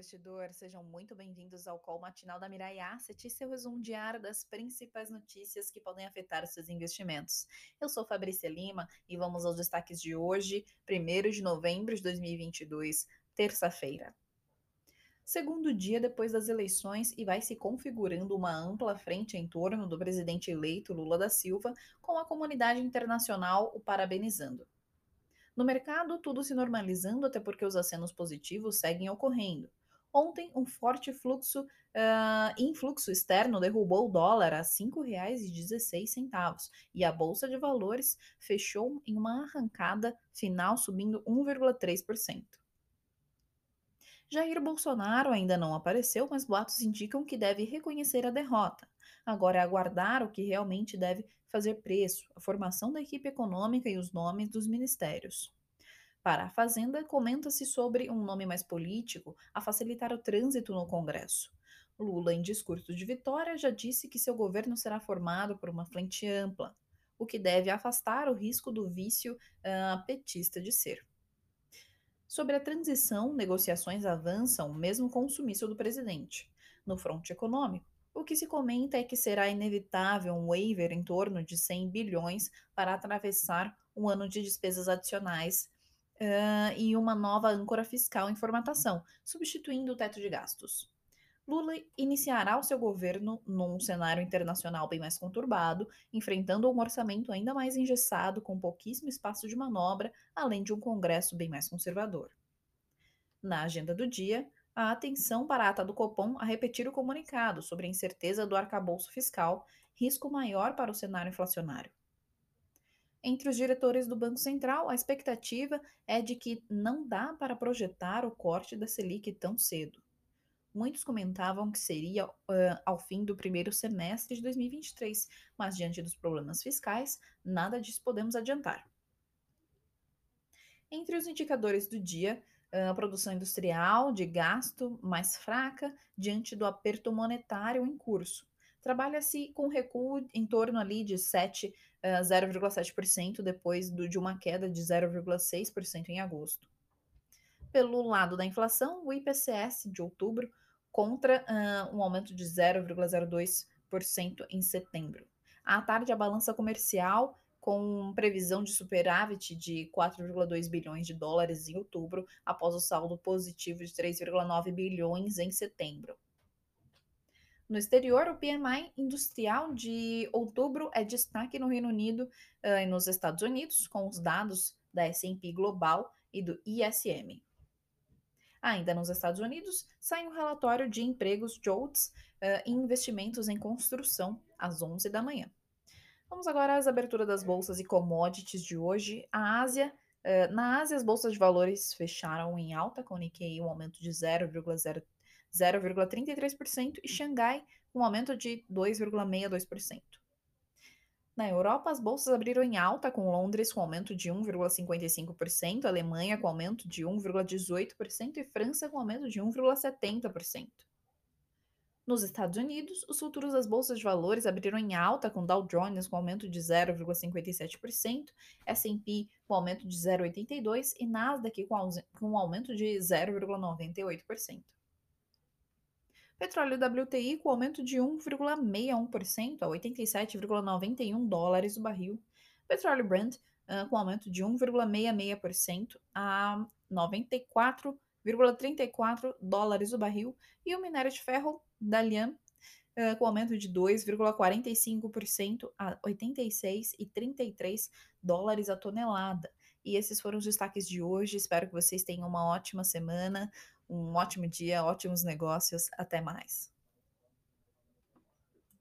investidor, sejam muito bem-vindos ao call matinal da Mirai Asset e seu resumo diário das principais notícias que podem afetar seus investimentos. Eu sou Fabrícia Lima e vamos aos destaques de hoje, 1 de novembro de 2022, terça-feira. Segundo dia depois das eleições e vai se configurando uma ampla frente em torno do presidente eleito Lula da Silva, com a comunidade internacional o parabenizando. No mercado, tudo se normalizando, até porque os acenos positivos seguem ocorrendo. Ontem, um forte fluxo, uh, influxo externo derrubou o dólar a R$ 5,16 e a Bolsa de Valores fechou em uma arrancada final subindo 1,3%. Jair Bolsonaro ainda não apareceu, mas boatos indicam que deve reconhecer a derrota. Agora é aguardar o que realmente deve fazer preço, a formação da equipe econômica e os nomes dos ministérios. Para a Fazenda, comenta-se sobre um nome mais político a facilitar o trânsito no Congresso. Lula, em discurso de vitória, já disse que seu governo será formado por uma frente ampla, o que deve afastar o risco do vício uh, petista de ser. Sobre a transição, negociações avançam mesmo com o sumiço do presidente. No fronte econômico, o que se comenta é que será inevitável um waiver em torno de 100 bilhões para atravessar um ano de despesas adicionais uh, e uma nova âncora fiscal em formatação, substituindo o teto de gastos. Lula iniciará o seu governo num cenário internacional bem mais conturbado, enfrentando um orçamento ainda mais engessado, com pouquíssimo espaço de manobra, além de um Congresso bem mais conservador. Na agenda do dia, a atenção para a ata do Copom a repetir o comunicado sobre a incerteza do arcabouço fiscal, risco maior para o cenário inflacionário. Entre os diretores do Banco Central, a expectativa é de que não dá para projetar o corte da Selic tão cedo. Muitos comentavam que seria uh, ao fim do primeiro semestre de 2023, mas diante dos problemas fiscais, nada disso podemos adiantar. Entre os indicadores do dia, a produção industrial de gasto mais fraca diante do aperto monetário em curso. Trabalha-se com recuo em torno ali de 7, 0,7% depois do, de uma queda de 0,6% em agosto. Pelo lado da inflação, o IPCS de outubro contra uh, um aumento de 0,02% em setembro. À tarde, a balança comercial com previsão de superávit de 4,2 bilhões de dólares em outubro, após o saldo positivo de 3,9 bilhões em setembro. No exterior, o PMI industrial de outubro é destaque no Reino Unido uh, e nos Estados Unidos, com os dados da S&P Global e do ISM. Ainda nos Estados Unidos, sai um relatório de empregos JOLTS uh, e investimentos em construção às 11 da manhã. Vamos agora às aberturas das bolsas e commodities de hoje. A Ásia, uh, na Ásia, as bolsas de valores fecharam em alta, com o Nikkei um aumento de 0,0 0,33% e Xangai um aumento de 2,62%. Na Europa, as bolsas abriram em alta, com Londres com aumento de 1,55%, Alemanha com aumento de 1,18% e França com aumento de 1,70%. Nos Estados Unidos, os futuros das bolsas de valores abriram em alta, com Dow Jones com aumento de 0,57%, S&P com aumento de 0,82% e Nasdaq com um aumento de 0,98%. Petróleo WTI com aumento de 1,61% a 87,91 dólares o barril. Petróleo Brent uh, com aumento de 1,66% a 94,34 dólares o barril. E o minério de ferro Dalian uh, com aumento de 2,45% a 86,33 dólares a tonelada. E esses foram os destaques de hoje. Espero que vocês tenham uma ótima semana um ótimo dia, ótimos negócios. Até mais.